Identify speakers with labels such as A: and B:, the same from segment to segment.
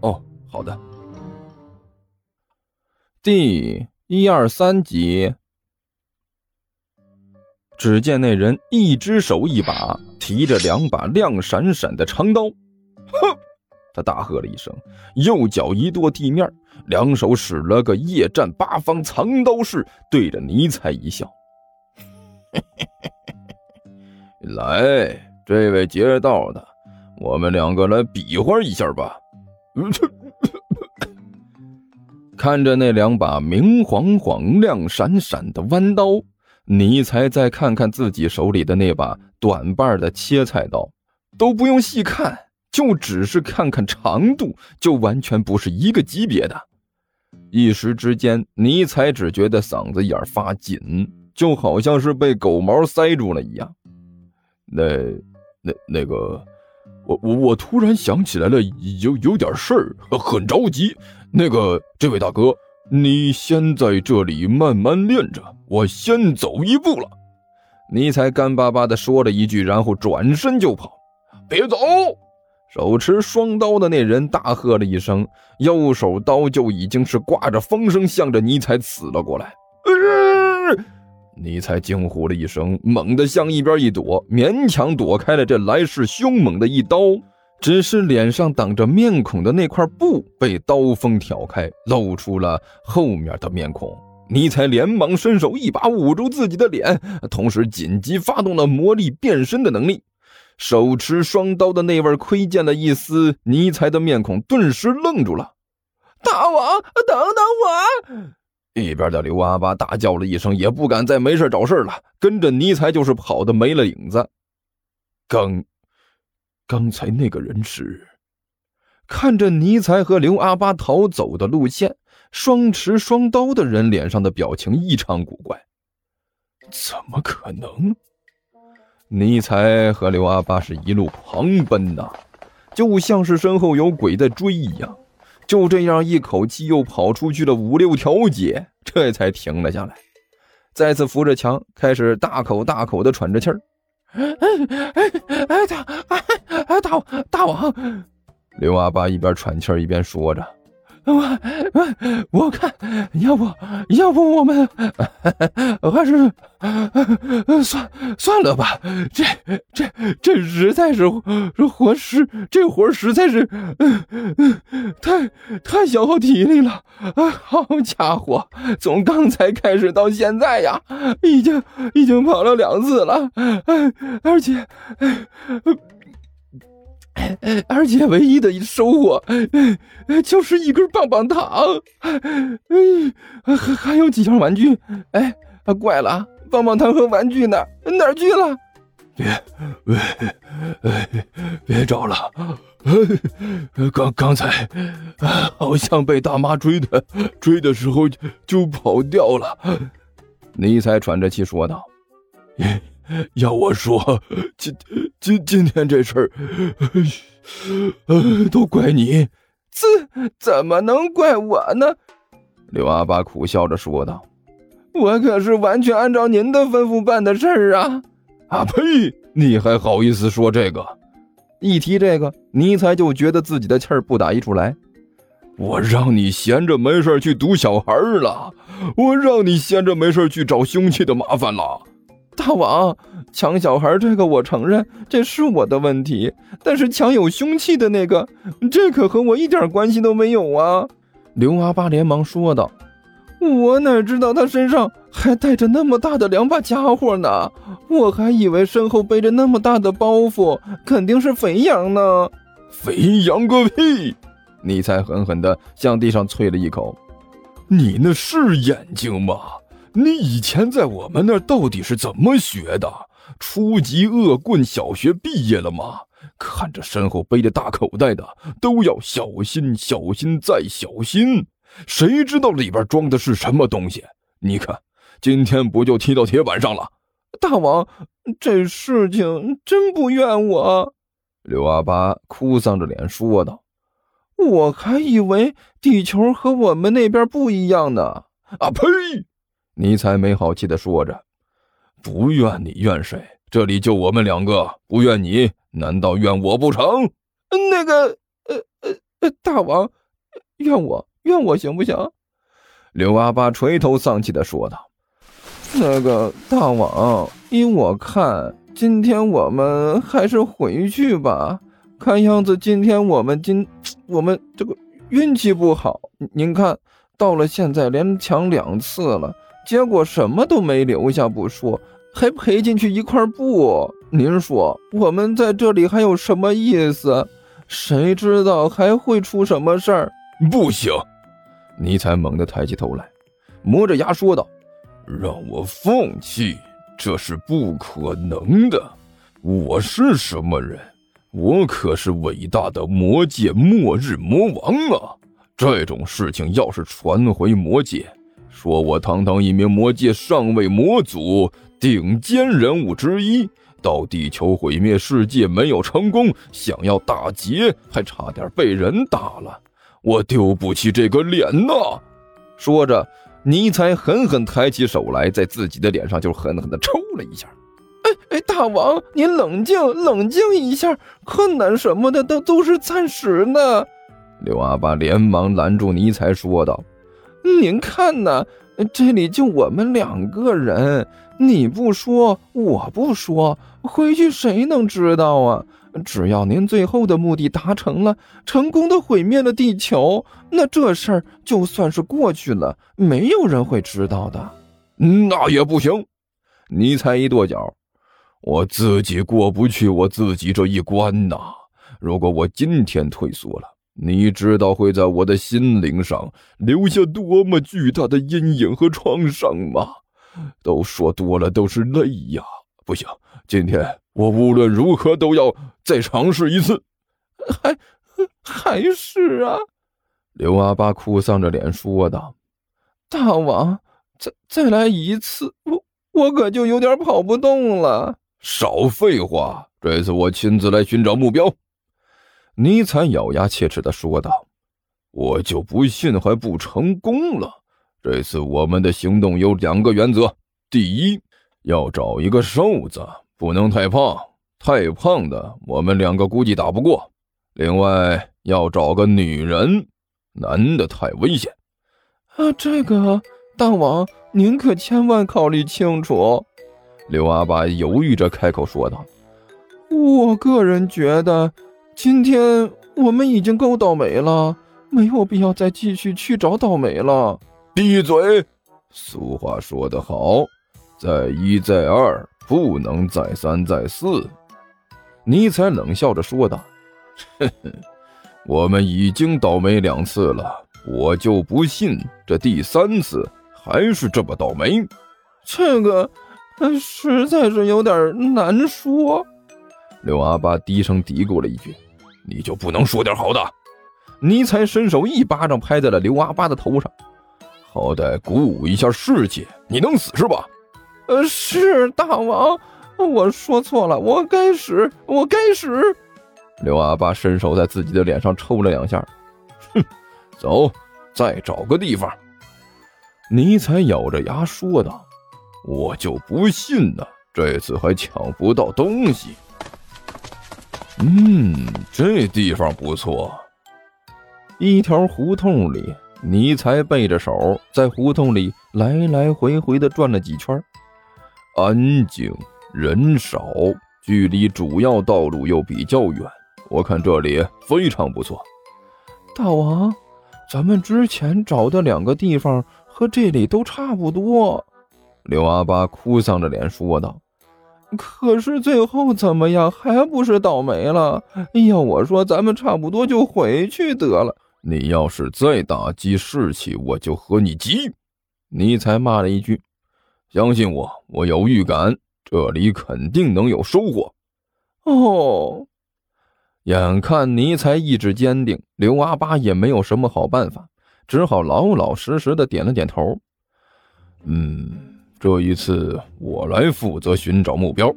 A: 哦，好的。第一二三集。只见那人一只手一把提着两把亮闪闪的长刀，哼！他大喝了一声，右脚一跺地面，两手使了个夜战八方藏刀式，对着尼采一笑：“ 来，这位劫道的，我们两个来比划一下吧。”看着那两把明晃晃、亮闪闪的弯刀。尼才再看看自己手里的那把短把的切菜刀，都不用细看，就只是看看长度，就完全不是一个级别的。一时之间，尼才只觉得嗓子眼发紧，就好像是被狗毛塞住了一样。那、那、那个，我、我、我突然想起来了，有有点事儿，很着急。那个，这位大哥。你先在这里慢慢练着，我先走一步了。尼才干巴巴地说了一句，然后转身就跑。别走！手持双刀的那人大喝了一声，右手刀就已经是挂着风声，向着尼才刺了过来。尼才惊呼了一声，猛地向一边一躲，勉强躲开了这来势凶猛的一刀。只是脸上挡着面孔的那块布被刀锋挑开，露出了后面的面孔。尼采连忙伸手一把捂住自己的脸，同时紧急发动了魔力变身的能力。手持双刀的那位窥见了一丝尼采的面孔，顿时愣住了。
B: 大王，等等
A: 我！一边的刘阿八大叫了一声，也不敢再没事找事了，跟着尼才就是跑的没了影子。刚。刚才那个人是看着尼才和刘阿八逃走的路线，双持双刀的人脸上的表情异常古怪。怎么可能？尼才和刘阿八是一路狂奔呐，就像是身后有鬼在追一样。就这样一口气又跑出去了五六条街，这才停了下来，再次扶着墙，开始大口大口的喘着气儿。哎
B: 哎哎大哎哎大大王，
A: 刘阿八一边喘气儿一边说着：“
B: 我我我看，要不要不我们还是算算了吧。这这这实在是这活实这活实在是太太消耗体力了。好家伙，从刚才开始到现在呀，已经已经跑了两次了，而且。”而且唯一的收获，就是一根棒棒糖，哎，还还有几箱玩具。哎，怪了，棒棒糖和玩具呢？哪儿去了？
C: 别，别，别找了！刚刚才好像被大妈追的，追的时候就跑掉了。
A: 尼采喘着气说道。
C: 要我说，今今今天这事儿，呃，都怪你，
B: 这怎么能怪我呢？
A: 刘阿八苦笑着说道：“
B: 我可是完全按照您的吩咐办的事儿啊！”
C: 啊呸！你还好意思说这个？
A: 一提这个，尼才就觉得自己的气儿不打一处来。
C: 我让你闲着没事去堵小孩了，我让你闲着没事去找凶器的麻烦了。
B: 大王抢小孩这个我承认，这是我的问题。但是抢有凶器的那个，这可和我一点关系都没有啊！
A: 刘阿八连忙说道：“
B: 我哪知道他身上还带着那么大的两把家伙呢？我还以为身后背着那么大的包袱，肯定是肥羊呢。
C: 肥羊个屁！”
A: 你才狠狠地向地上啐了一口：“
C: 你那是眼睛吗？”你以前在我们那儿到底是怎么学的？初级恶棍小学毕业了吗？看着身后背着大口袋的，都要小心、小心再小心。谁知道里边装的是什么东西？你看，今天不就踢到铁板上了？
B: 大王，这事情真不怨我。
A: 刘阿八哭丧着脸说道：“
B: 我还以为地球和我们那边不一样呢。”
C: 啊呸！
A: 尼才没好气的说着：“
C: 不怨你怨谁？这里就我们两个，不怨你，难道怨我不成？
B: 那个，呃呃呃，大王，怨我。”怨我行不行？
A: 刘阿八垂头丧气的说道：“
B: 那个大王，依我看，今天我们还是回去吧。看样子今天我们今我们这个运气不好。您看到了现在连抢两次了，结果什么都没留下不说，还赔进去一块布。您说我们在这里还有什么意思？谁知道还会出什么事儿？
C: 不行！”
A: 尼采猛地抬起头来，磨着牙说道：“
C: 让我放弃，这是不可能的。我是什么人？我可是伟大的魔界末日魔王啊！这种事情要是传回魔界，说我堂堂一名魔界上位魔祖、顶尖人物之一，到地球毁灭世界没有成功，想要打劫，还差点被人打了。”我丢不起这个脸呐！
A: 说着，尼才狠狠抬起手来，在自己的脸上就狠狠地抽了一下。
B: 哎哎，大王，您冷静冷静一下，困难什么的都都是暂时的。
A: 刘阿八连忙拦住尼才，说道：“
B: 您看呐，这里就我们两个人，你不说，我不说，回去谁能知道啊？”只要您最后的目的达成了，成功的毁灭了地球，那这事儿就算是过去了，没有人会知道的。
C: 那也不行，尼才一跺脚，我自己过不去我自己这一关呐。如果我今天退缩了，你知道会在我的心灵上留下多么巨大的阴影和创伤吗？都说多了都是泪呀。不行，今天我无论如何都要再尝试一次。
B: 还还是啊！
A: 刘阿八哭丧着脸说道：“
B: 大王，再再来一次，我我可就有点跑不动了。”
C: 少废话，这次我亲自来寻找目标。”
A: 尼采咬牙切齿的说道：“
C: 我就不信还不成功了。这次我们的行动有两个原则：第一。”要找一个瘦子，不能太胖，太胖的我们两个估计打不过。另外要找个女人，男的太危险。
B: 啊，这个大王您可千万考虑清楚。
A: 刘阿八犹豫着开口说道：“
B: 我个人觉得，今天我们已经够倒霉了，没有必要再继续去找倒霉了。”
C: 闭嘴！俗话说得好。再一再二，不能再三再四。
A: 尼采冷笑着说道：“
C: 哼哼，我们已经倒霉两次了，我就不信这第三次还是这么倒霉。”
B: 这个，实在是有点难说。
A: 刘阿八低声嘀咕了一句：“
C: 你就不能说点好的？”
A: 尼才伸手一巴掌拍在了刘阿八的头上，
C: 好歹鼓舞一下士气。你能死是吧？
B: 呃，是大王，我说错了，我该死，我该死。
A: 刘阿八伸手在自己的脸上抽了两下，
C: 哼，走，再找个地方。
A: 尼采咬着牙说道：“
C: 我就不信呢，这次还抢不到东西。”嗯，这地方不错。
A: 一条胡同里，尼才背着手在胡同里来来回回的转了几圈。安静，人少，距离主要道路又比较远，我看这里非常不错。
B: 大王，咱们之前找的两个地方和这里都差不多。
A: 刘阿八哭丧着脸说道：“
B: 可是最后怎么样，还不是倒霉了？要我说，咱们差不多就回去得了。
C: 你要是再打击士气，我就和你急。”
A: 尼才骂了一句。
C: 相信我，我有预感，这里肯定能有收获。
B: 哦，
A: 眼看尼才意志坚定，刘阿八也没有什么好办法，只好老老实实的点了点头。
C: 嗯，这一次我来负责寻找目标。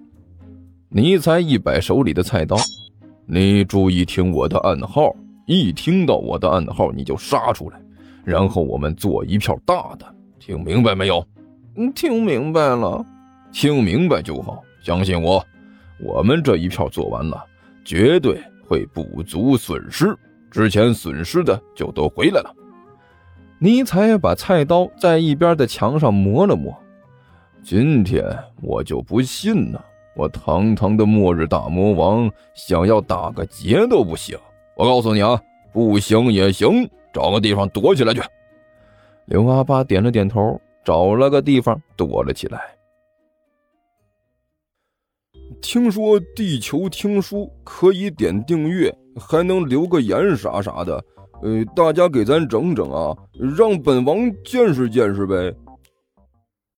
A: 尼才一摆手里的菜刀，
C: 你注意听我的暗号，一听到我的暗号你就杀出来，然后我们做一票大的，听明白没有？
A: 嗯，听明白了。
C: 听明白就好，相信我，我们这一票做完了，绝对会补足损失，之前损失的就都回来了。
A: 尼才把菜刀在一边的墙上磨了磨。
C: 今天我就不信了，我堂堂的末日大魔王想要打个结都不行。我告诉你啊，不行也行，找个地方躲起来去。
A: 刘阿八点了点头，找了个地方躲了起来。
C: 听说地球听书可以点订阅，还能留个言啥啥的。呃，大家给咱整整啊，让本王见识见识呗。